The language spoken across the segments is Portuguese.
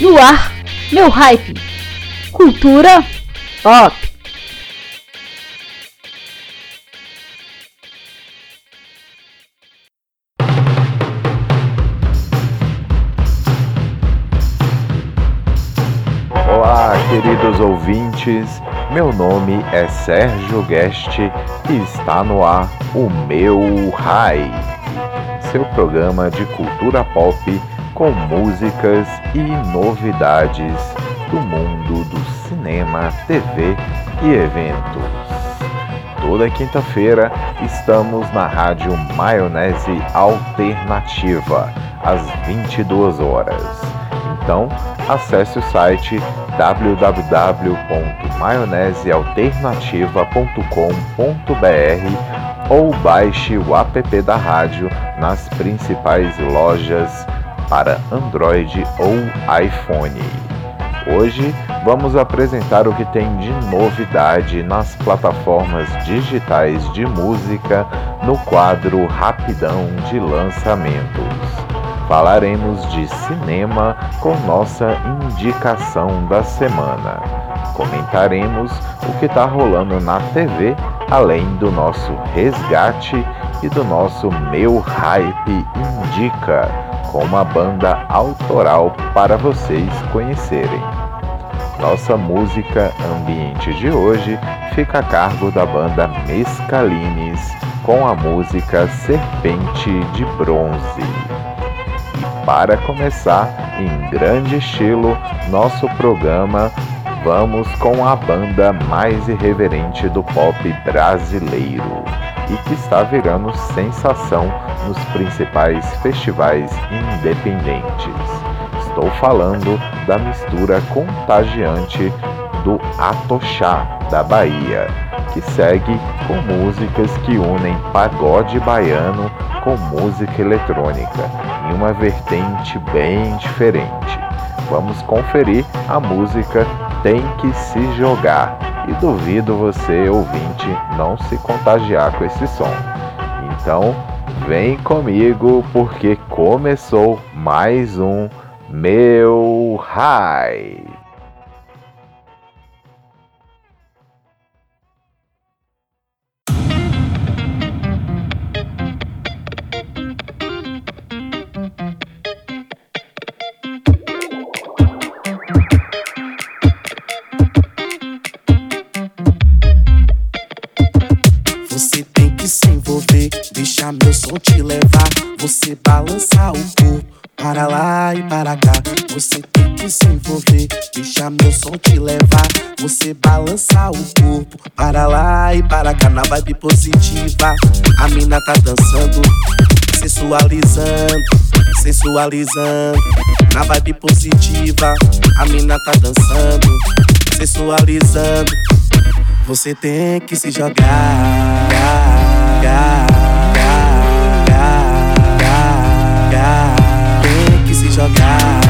No ar, meu hype. Cultura pop. Olá, queridos ouvintes. Meu nome é Sérgio Guest e está no ar o meu Hype, seu programa de cultura pop com músicas e novidades do mundo do cinema, TV e eventos. Toda quinta-feira estamos na rádio Maionese Alternativa, às 22 horas. Então, acesse o site www.maionesealternativa.com.br ou baixe o app da rádio nas principais lojas para Android ou iPhone. Hoje vamos apresentar o que tem de novidade nas plataformas digitais de música no quadro Rapidão de Lançamentos. Falaremos de cinema com nossa indicação da semana. Comentaremos o que está rolando na TV, além do nosso resgate e do nosso Meu Hype Indica com uma banda autoral para vocês conhecerem. Nossa música ambiente de hoje fica a cargo da banda Mescalines com a música Serpente de Bronze. E para começar, em grande estilo, nosso programa, vamos com a banda mais irreverente do pop brasileiro e que está virando sensação nos principais festivais independentes. Estou falando da mistura contagiante do Atochá da Bahia, que segue com músicas que unem pagode baiano com música eletrônica, em uma vertente bem diferente. Vamos conferir a música Tem que se jogar e duvido você, ouvinte, não se contagiar com esse som. Então, vem comigo porque começou mais um Meu High. Você balançar o corpo para lá e para cá. Você tem que se envolver, deixar meu som te levar. Você balançar o corpo para lá e para cá na vibe positiva. A mina tá dançando, sensualizando, sensualizando. Na vibe positiva, a mina tá dançando, sensualizando. Você tem que se jogar. Tem que se jogar.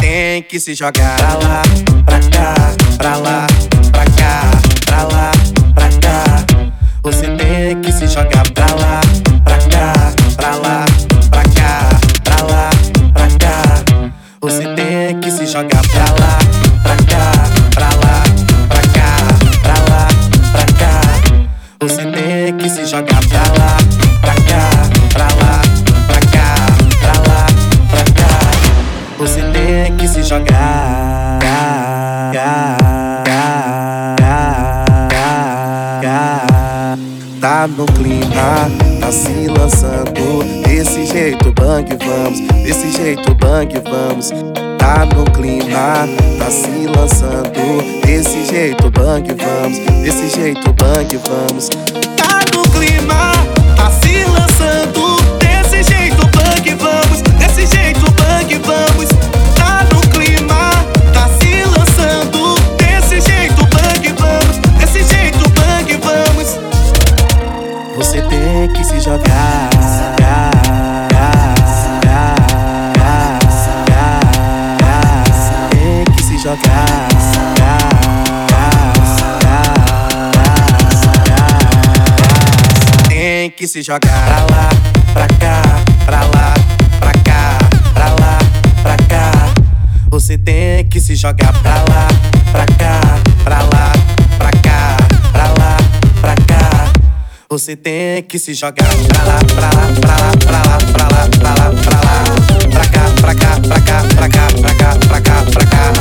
Tem que se jogar pra lá, pra cá, pra lá, pra cá, pra lá, pra cá. Você tem que se jogar pra lá, se jogar pra lá, pra cá, pra lá, pra cá, pra lá, pra cá. Você tem que se jogar pra lá, pra cá, pra lá, pra cá, pra lá, pra cá. Você tem que se jogar pra lá, pra lá, pra lá, pra lá, pra lá, pra lá, pra lá, pra cá, pra cá, pra cá, pra cá, pra cá, pra cá, pra cá,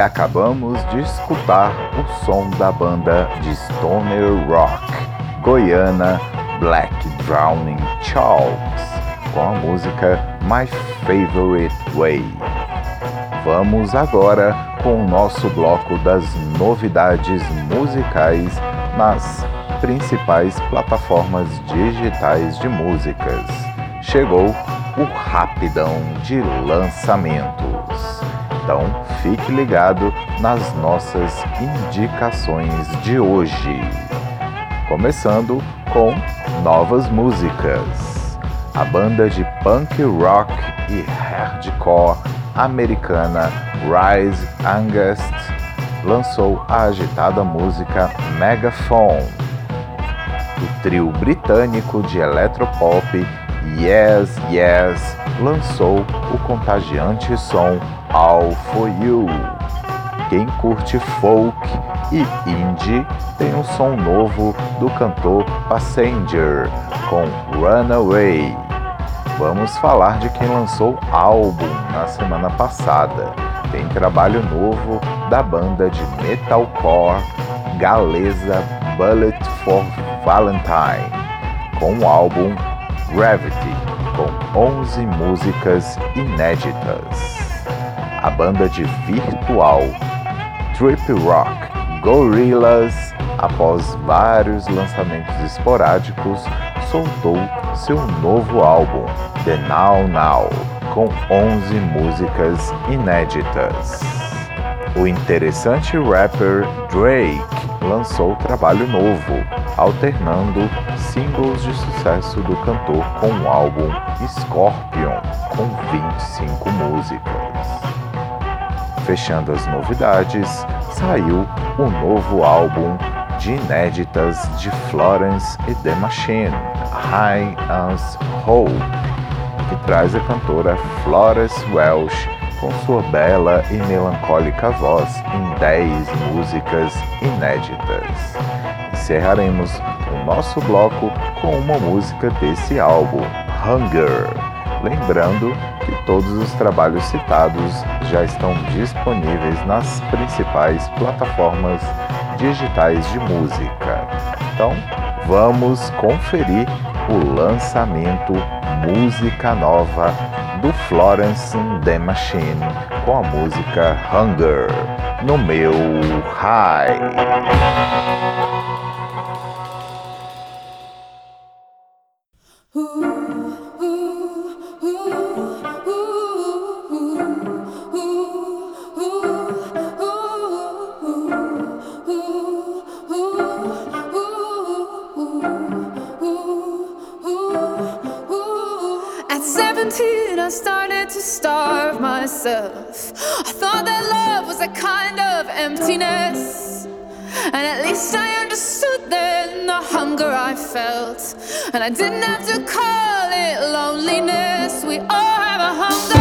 e acabamos de escutar o som da banda de stoner rock goiana Black Drowning Chalks com a música My Favorite Way. Vamos agora com o nosso bloco das novidades musicais nas principais plataformas digitais de músicas. Chegou o rapidão de lançamentos. Então fique ligado nas nossas indicações de hoje. Começando com novas músicas. A banda de punk rock e hardcore americana Rise Against lançou a agitada música Megaphone. O trio britânico de eletropop Yes Yes lançou o contagiante som All For You. Quem curte folk e indie tem um som novo do cantor Passenger com Runaway. Vamos falar de quem lançou álbum na semana passada. Tem trabalho novo da banda de metalcore galesa Bullet for Valentine, com o álbum Gravity, com 11 músicas inéditas. A banda de virtual Trip Rock Gorillaz, após vários lançamentos esporádicos, soltou seu novo álbum, The Now Now, com 11 músicas inéditas. O interessante rapper Drake lançou trabalho novo, alternando singles de sucesso do cantor com o álbum Scorpion, com 25 músicas. Fechando as novidades, saiu o novo álbum de inéditas de Florence e The Machine, High as Hope, que traz a cantora Florence Welsh com sua bela e melancólica voz em 10 músicas inéditas. Encerraremos o nosso bloco com uma música desse álbum, Hunger. Lembrando todos os trabalhos citados já estão disponíveis nas principais plataformas digitais de música. Então, vamos conferir o lançamento Música Nova do Florence The Machine com a música Hunger no meu High. I felt. And I didn't have to call it loneliness. We all have a hunger.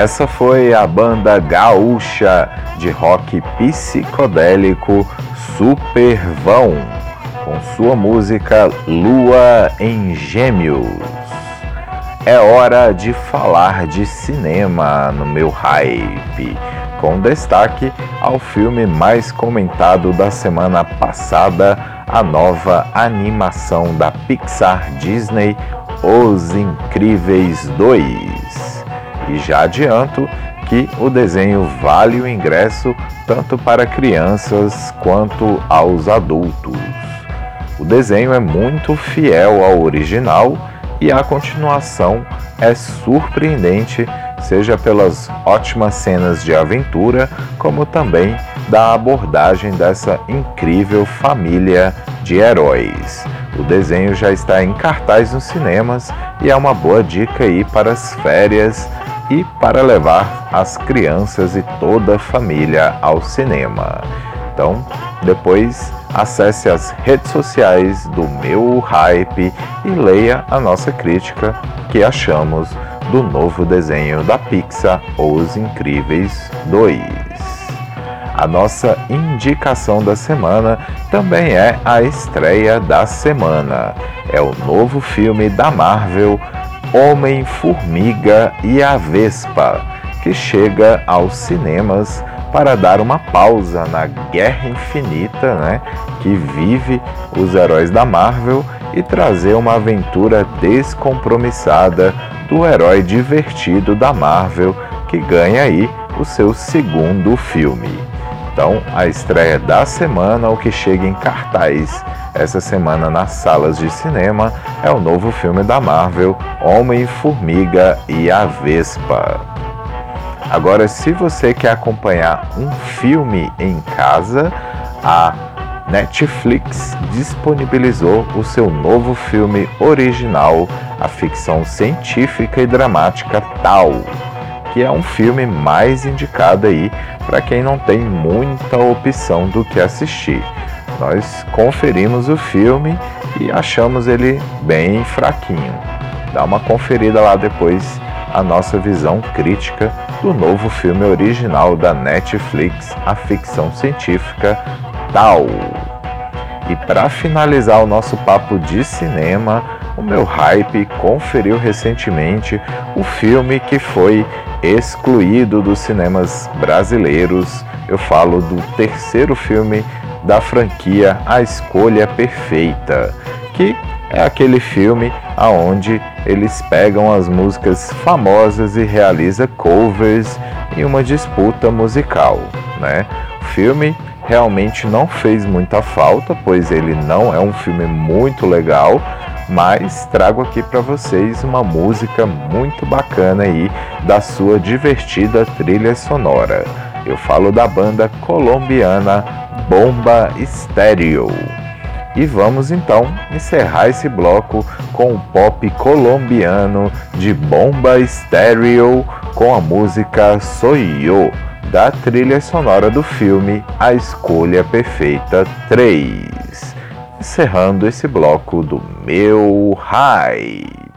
Essa foi a banda gaúcha de rock psicodélico Supervão, com sua música Lua em Gêmeos. É hora de falar de cinema no meu hype, com destaque ao filme mais comentado da semana passada, a nova animação da Pixar Disney, Os Incríveis 2. E já adianto que o desenho vale o ingresso tanto para crianças quanto aos adultos. O desenho é muito fiel ao original e a continuação é surpreendente, seja pelas ótimas cenas de aventura, como também da abordagem dessa incrível família de heróis. O desenho já está em cartaz nos cinemas e é uma boa dica aí para as férias e para levar as crianças e toda a família ao cinema. Então, depois acesse as redes sociais do meu hype e leia a nossa crítica que achamos do novo desenho da Pixar Os Incríveis 2. A nossa indicação da semana também é a estreia da semana. É o novo filme da Marvel Homem-Formiga e a Vespa, que chega aos cinemas para dar uma pausa na guerra infinita, né, que vive os heróis da Marvel e trazer uma aventura descompromissada do herói divertido da Marvel que ganha aí o seu segundo filme. Então, a estreia da semana, o que chega em cartaz essa semana nas salas de cinema, é o novo filme da Marvel, Homem-Formiga e a Vespa. Agora, se você quer acompanhar um filme em casa, a Netflix disponibilizou o seu novo filme original, a ficção científica e dramática Tal. Que é um filme mais indicado aí para quem não tem muita opção do que assistir. Nós conferimos o filme e achamos ele bem fraquinho. Dá uma conferida lá depois a nossa visão crítica do novo filme original da Netflix, a ficção científica Tal. E para finalizar o nosso papo de cinema, o meu hype conferiu recentemente o filme que foi excluído dos cinemas brasileiros. Eu falo do terceiro filme da franquia A Escolha Perfeita, que é aquele filme aonde eles pegam as músicas famosas e realiza covers em uma disputa musical, né? O filme realmente não fez muita falta, pois ele não é um filme muito legal, mas trago aqui para vocês uma música muito bacana aí da sua divertida trilha sonora. Eu falo da banda colombiana Bomba Estéreo. E vamos então encerrar esse bloco com o pop colombiano de Bomba Estéreo com a música Soy Yo da trilha sonora do filme A Escolha Perfeita 3. Encerrando esse bloco do meu hype.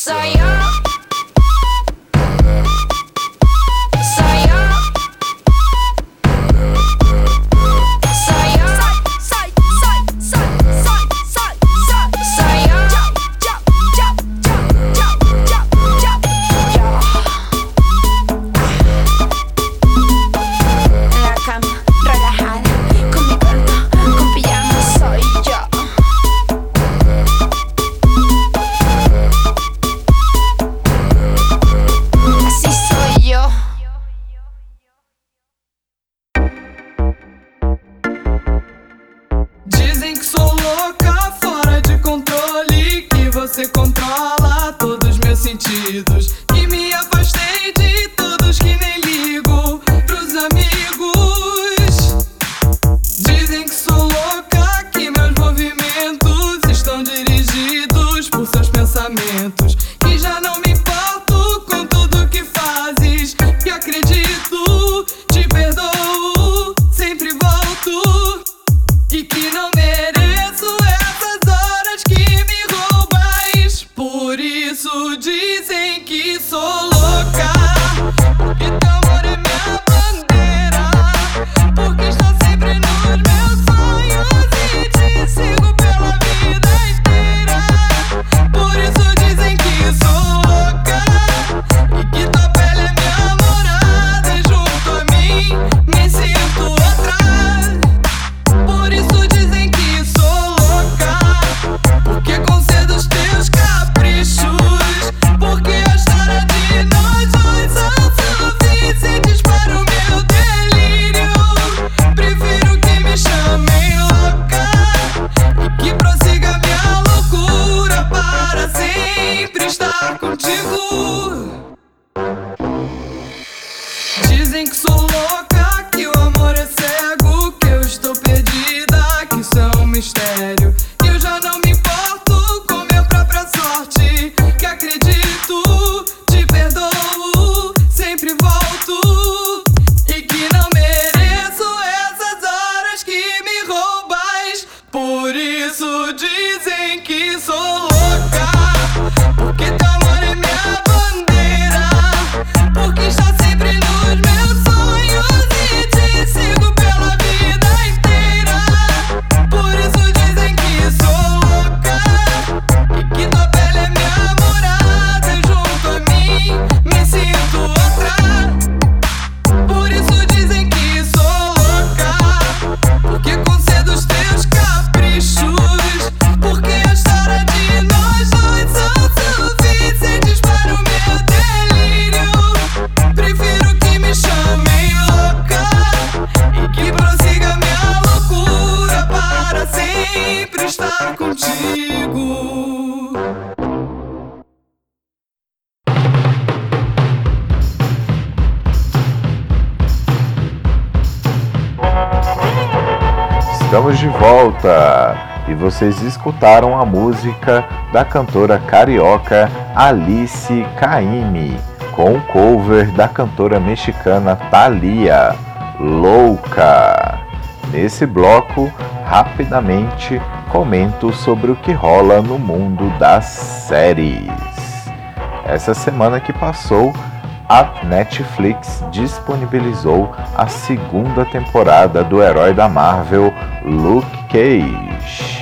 Dizem que escutaram a música da cantora carioca Alice Caymmi com o cover da cantora mexicana Thalia, Louca. Nesse bloco, rapidamente comento sobre o que rola no mundo das séries. Essa semana que passou, a Netflix disponibilizou a segunda temporada do herói da Marvel, Luke Cage.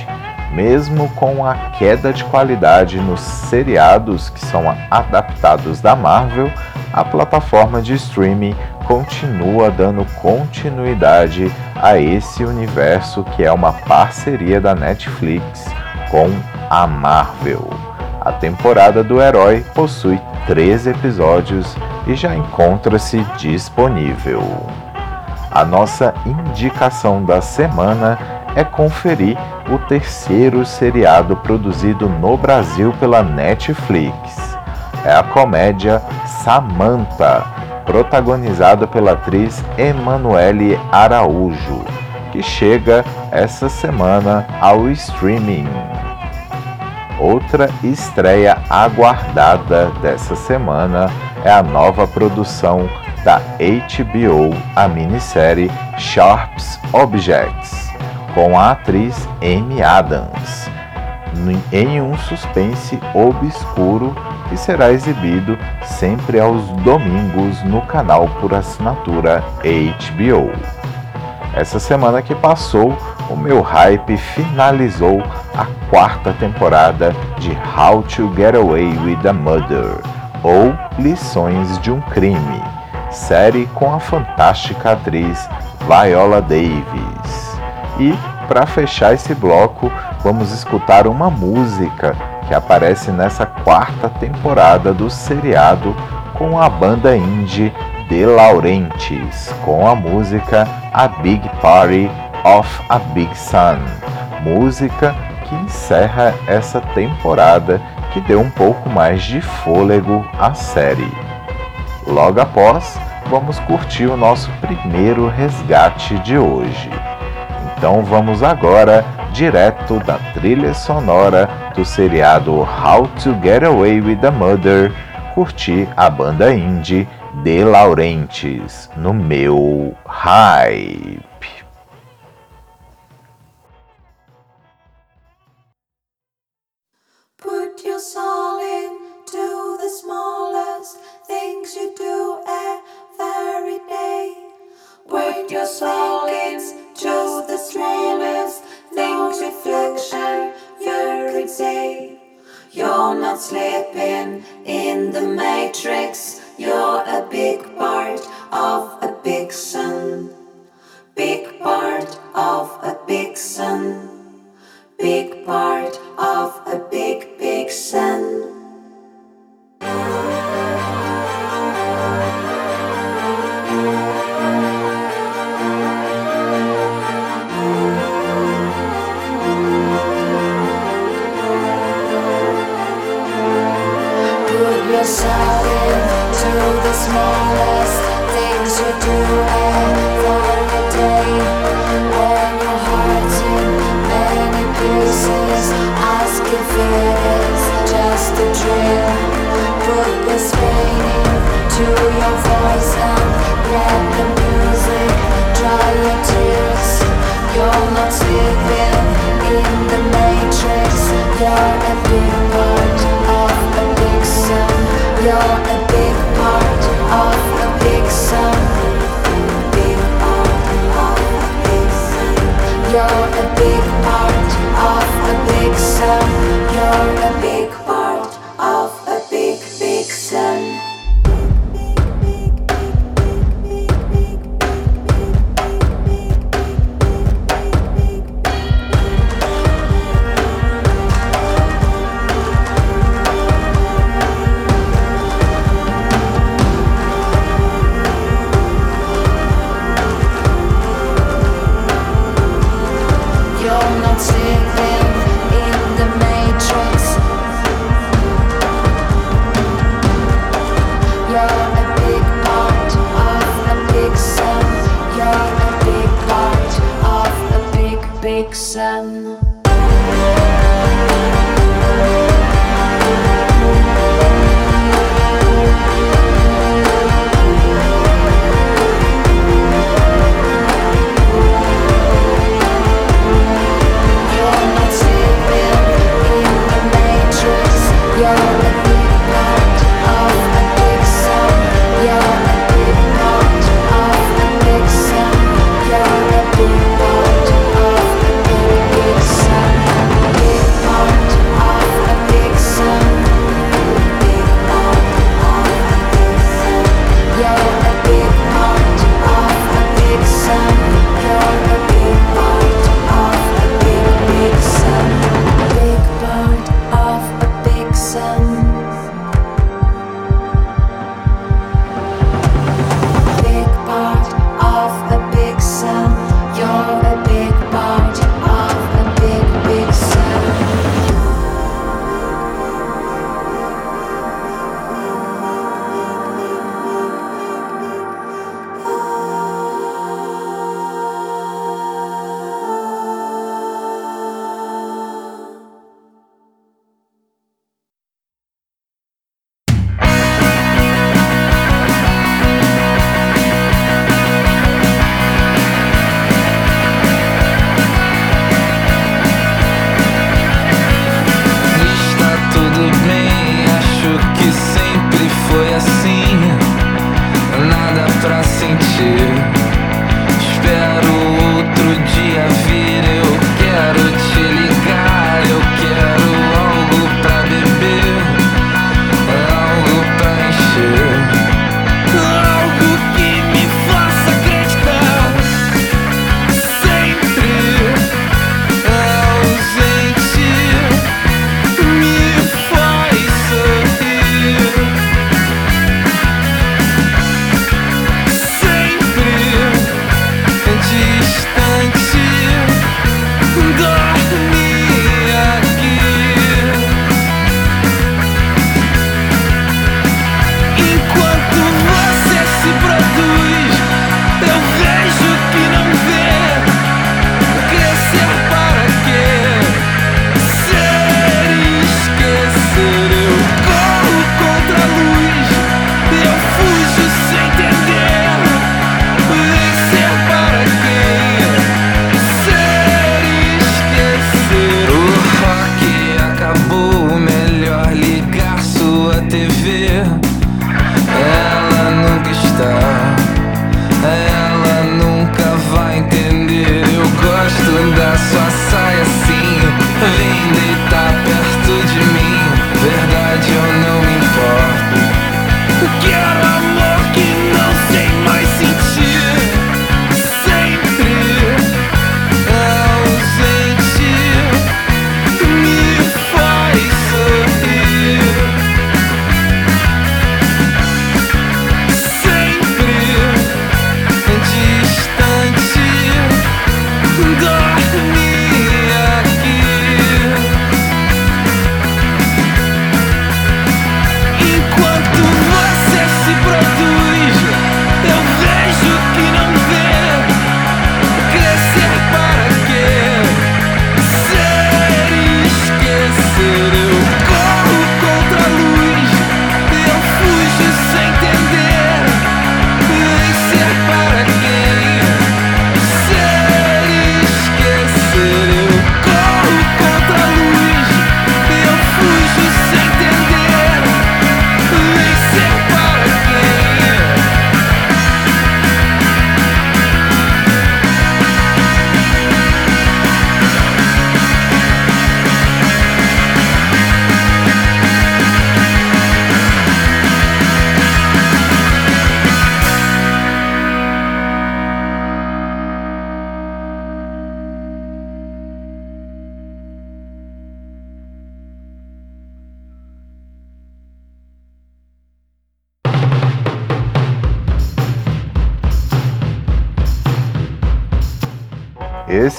Mesmo com a queda de qualidade nos seriados que são adaptados da Marvel, a plataforma de streaming continua dando continuidade a esse universo que é uma parceria da Netflix com a Marvel. A temporada do herói possui três episódios e já encontra-se disponível. A nossa indicação da semana é conferir o terceiro seriado produzido no Brasil pela Netflix. É a comédia Samantha, protagonizada pela atriz Emanuele Araújo, que chega essa semana ao streaming. Outra estreia aguardada dessa semana é a nova produção da HBO, a minissérie Sharps Objects, com a atriz Amy Adams, em um suspense obscuro que será exibido sempre aos domingos no canal por assinatura HBO. Essa semana que passou, o meu hype finalizou a quarta temporada de How to Get Away with a Murder, ou Lições de um Crime, série com a fantástica atriz Viola Davis. E, para fechar esse bloco, vamos escutar uma música que aparece nessa quarta temporada do seriado com a banda indie De Laurentiis, com a música A Big Party of a Big Sun, música que encerra essa temporada que deu um pouco mais de fôlego à série. Logo após, vamos curtir o nosso primeiro resgate de hoje. Então vamos agora direto da trilha sonora do seriado How to Get Away with the Murder, curtir a banda indie De Laurentiis no meu hype. Put your soul into the smallest things you do every day. Put your soul things reflection could say. You're not sleeping in the matrix. You're a big part of a big sun. Big part of a big sun. Big part of a big, big sun. You're not sleeping in the matrix. You're a big part of a big sum. You're a big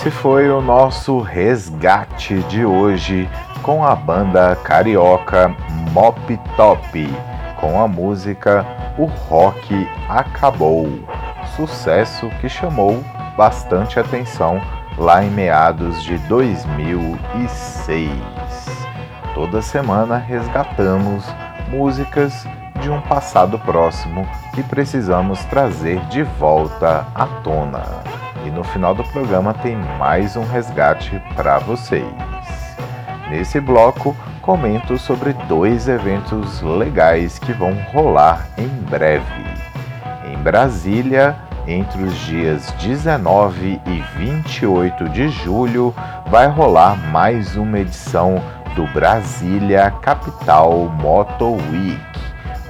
Esse foi o nosso resgate de hoje com a banda carioca Mop Top, com a música O Rock Acabou, sucesso que chamou bastante atenção lá em meados de 2006. Toda semana resgatamos músicas de um passado próximo que precisamos trazer de volta à tona. E no final do programa tem mais um resgate para vocês. Nesse bloco, comento sobre dois eventos legais que vão rolar em breve. Em Brasília, entre os dias 19 e 28 de julho, vai rolar mais uma edição do Brasília Capital Moto Week,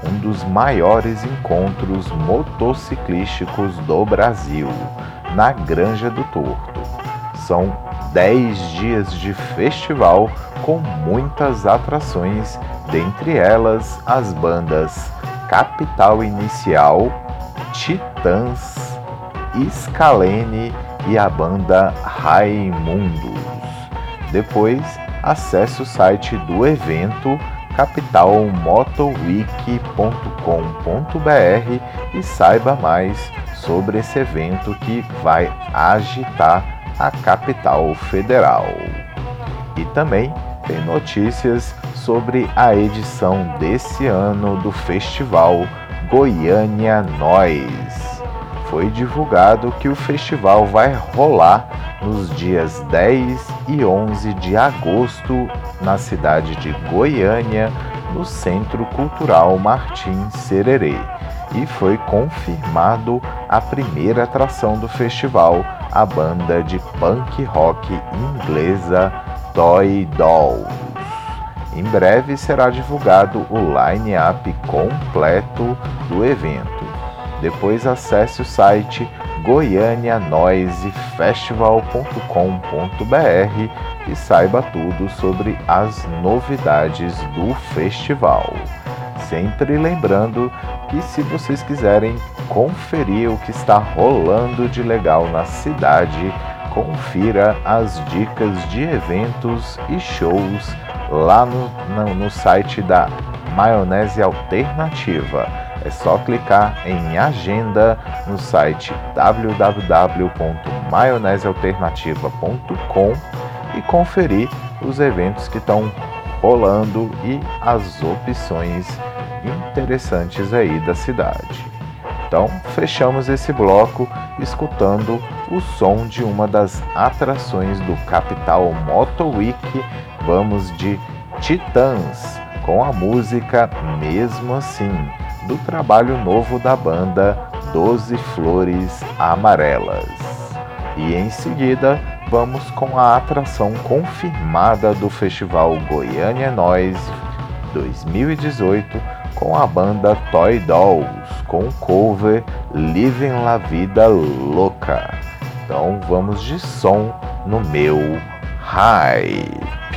um dos maiores encontros motociclísticos do Brasil, na Granja do Torto. São 10 dias de festival com muitas atrações, dentre elas as bandas Capital Inicial, Titãs, Scalene e a banda Raimundos. Depois, acesse o site do evento capitalmotowiki.com.br e saiba mais sobre esse evento que vai agitar a capital federal. E também tem notícias sobre a edição desse ano do festival Goiânia Nós. Foi divulgado que o festival vai rolar nos dias 10 e 11 de agosto na cidade de Goiânia, no Centro Cultural Martins Sererê. E foi confirmado a primeira atração do festival, a banda de punk rock inglesa Toy Dolls. Em breve será divulgado o line-up completo do evento. Depois acesse o site goianianoisefestival.com.br e saiba tudo sobre as novidades do festival. Sempre lembrando que se vocês quiserem conferir o que está rolando de legal na cidade, confira as dicas de eventos e shows lá no, no, no site da Maionese Alternativa. É só clicar em agenda no site www.maionesealternativa.com e conferir os eventos que estão rolando e as opções interessantes aí da cidade. Então, fechamos esse bloco escutando o som de uma das atrações do Capital Moto Week. Vamos de Titãs com a música Mesmo Assim, do trabalho novo da banda Doze Flores Amarelas. E em seguida, vamos com a atração confirmada do Festival Goiânia Nós 2018 com a banda Toy Dolls, com o cover Living La Vida Louca. Então vamos de som no meu hype.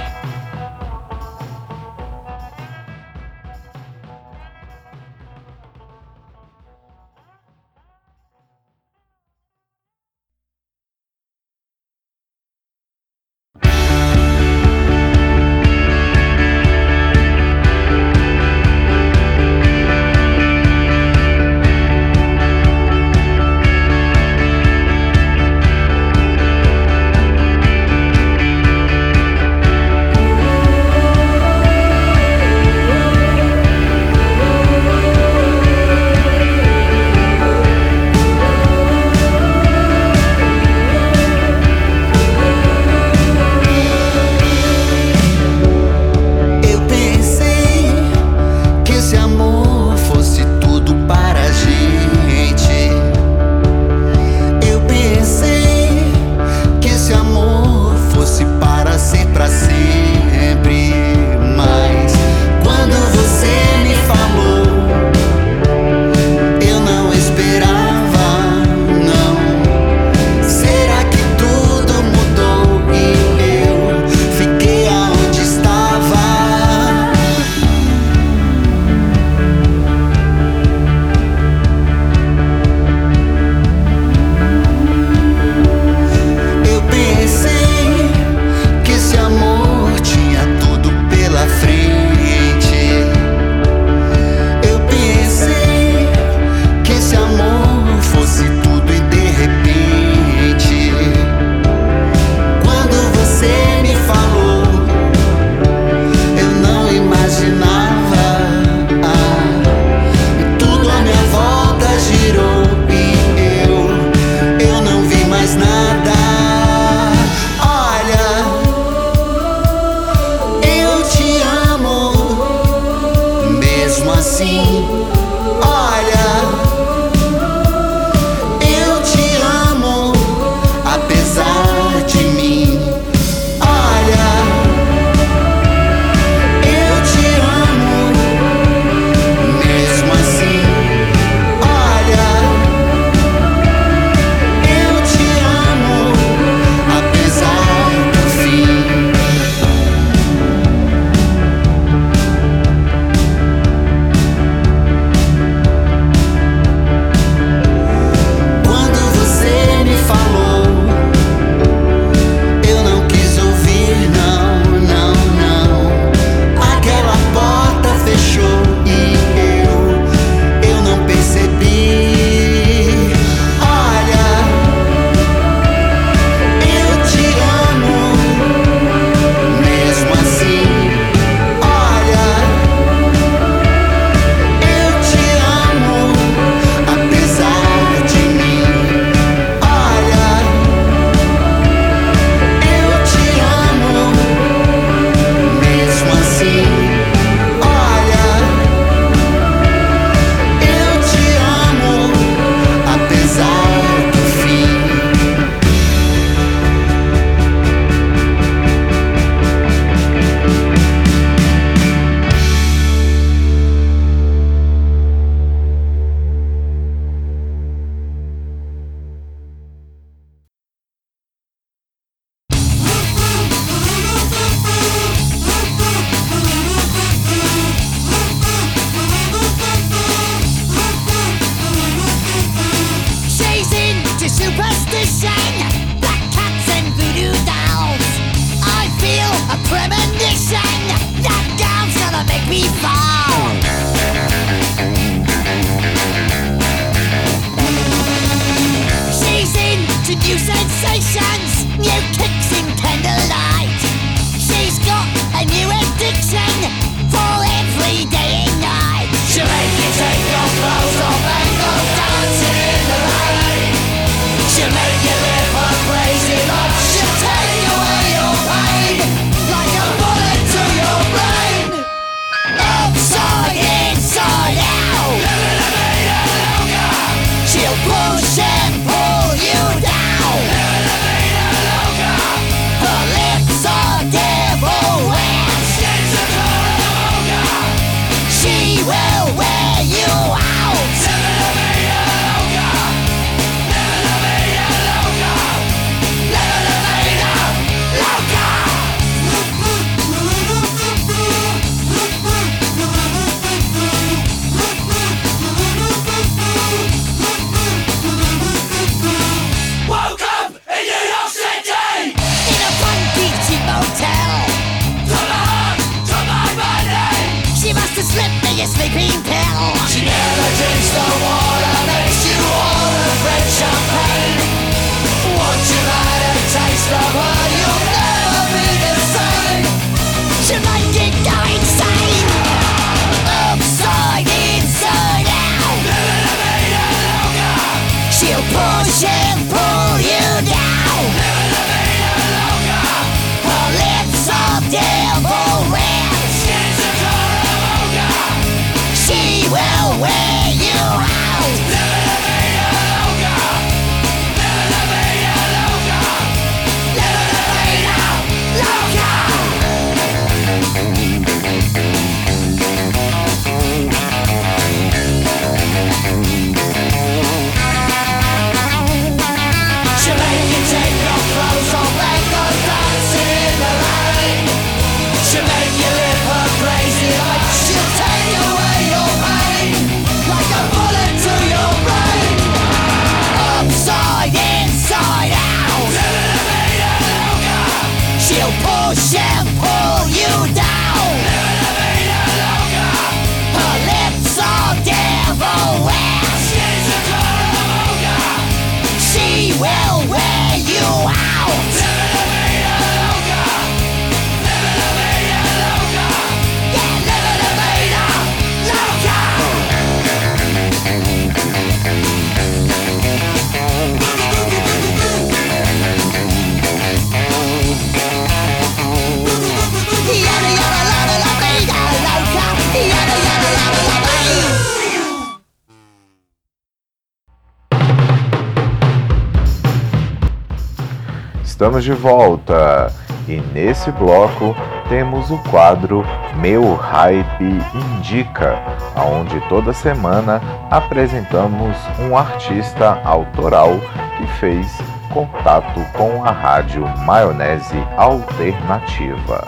Estamos de volta. E nesse bloco temos o quadro Meu Hype Indica, onde toda semana apresentamos um artista autoral que fez contato com a rádio Maionese Alternativa.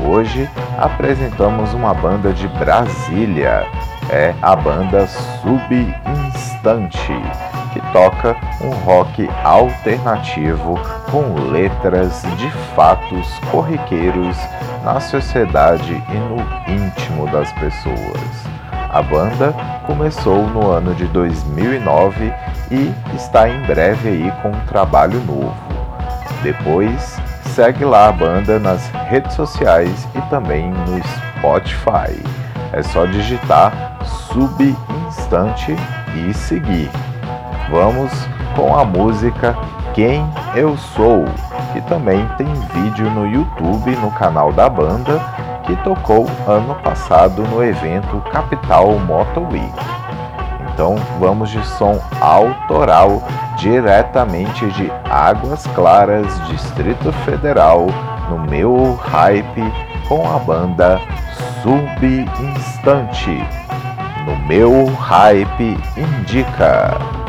Hoje apresentamos uma banda de Brasília, é a banda Subinstante que toca um rock alternativo com letras de fatos corriqueiros na sociedade e no íntimo das pessoas. A banda começou no ano de 2009 e está em breve aí com um trabalho novo. Depois, segue lá a banda nas redes sociais e também no Spotify. É só digitar Subinstante e seguir. Vamos com a música Quem Eu Sou, que também tem vídeo no YouTube no canal da banda, que tocou ano passado no evento Capital Moto Week. Então vamos de som autoral diretamente de Águas Claras, Distrito Federal, no meu hype com a banda Subinstante. No meu hype indica.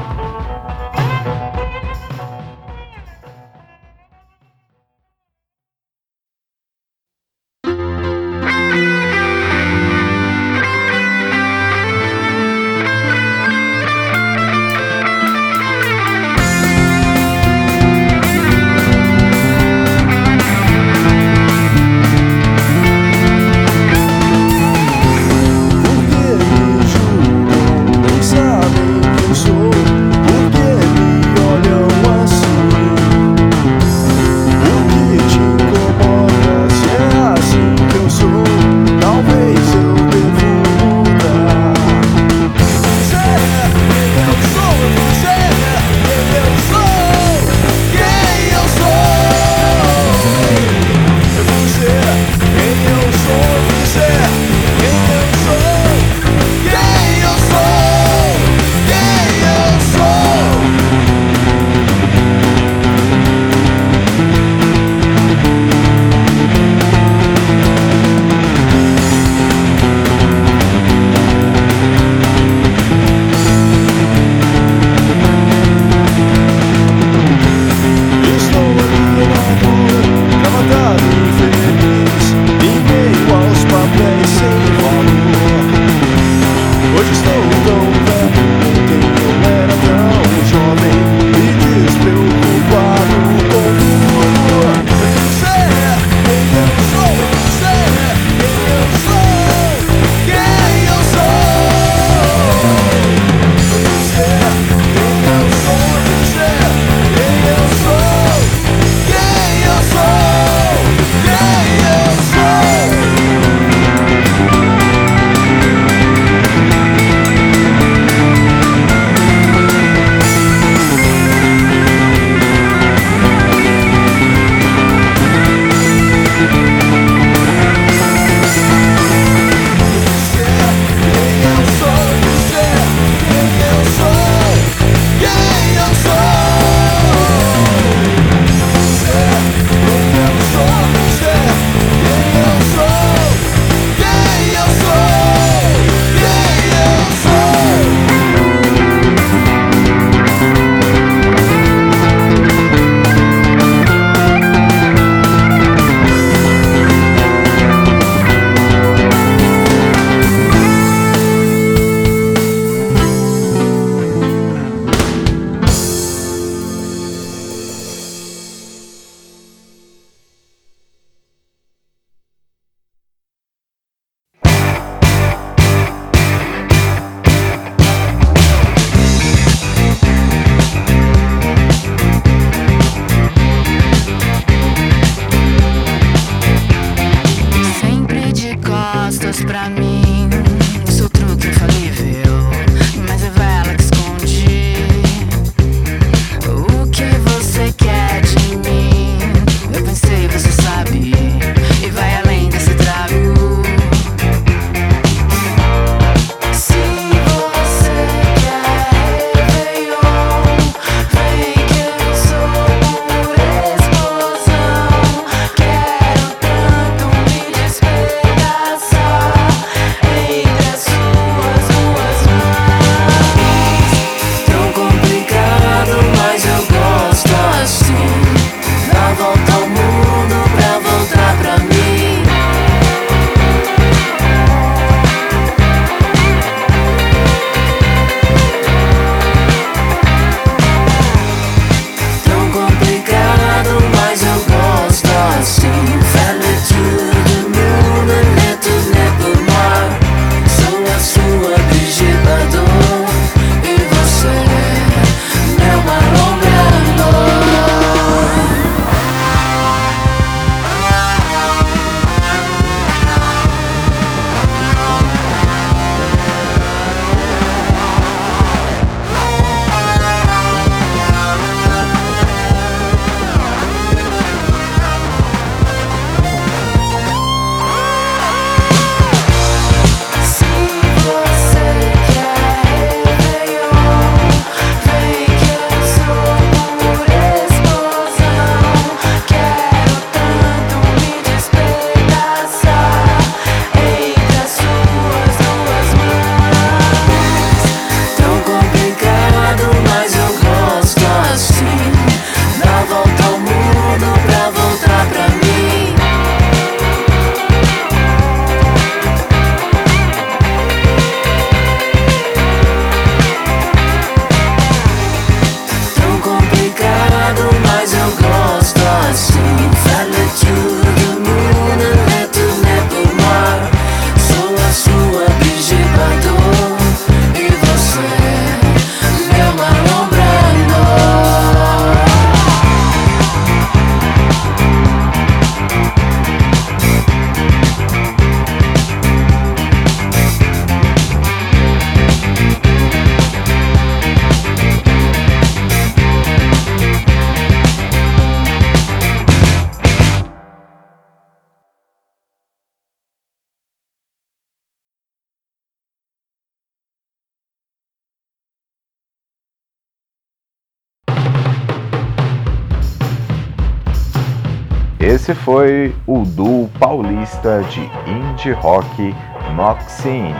Esse foi o duo paulista de indie rock Moxin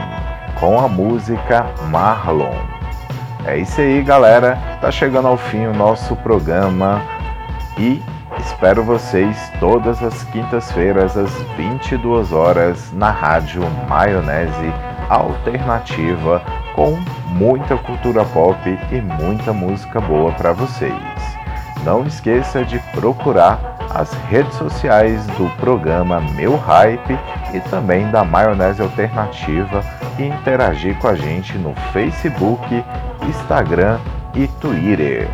com a música Marlon. É isso aí, galera. Tá chegando ao fim o nosso programa e espero vocês todas as quintas-feiras às 22 horas na rádio Maionese Alternativa com muita cultura pop e muita música boa para vocês. Não esqueça de procurar as redes sociais do programa Meu Hype e também da Maionese Alternativa e interagir com a gente no Facebook, Instagram e Twitter.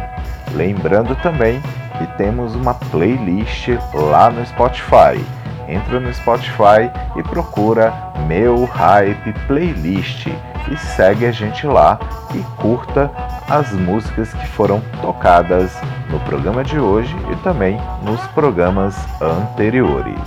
Lembrando também que temos uma playlist lá no Spotify. Entra no Spotify e procura Meu Hype Playlist e segue a gente lá e curta as músicas que foram tocadas no programa de hoje e também nos programas anteriores.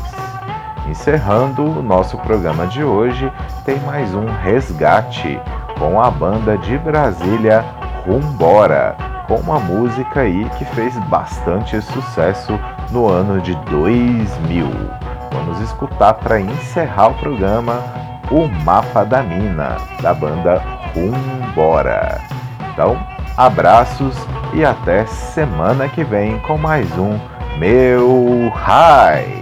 Encerrando o nosso programa de hoje, tem mais um resgate com a banda de Brasília Rumbora, com uma música aí que fez bastante sucesso no ano de 2000. Vamos escutar para encerrar o programa o Mapa da Mina, da banda Rumbora. Então, abraços e até semana que vem com mais um Meu High.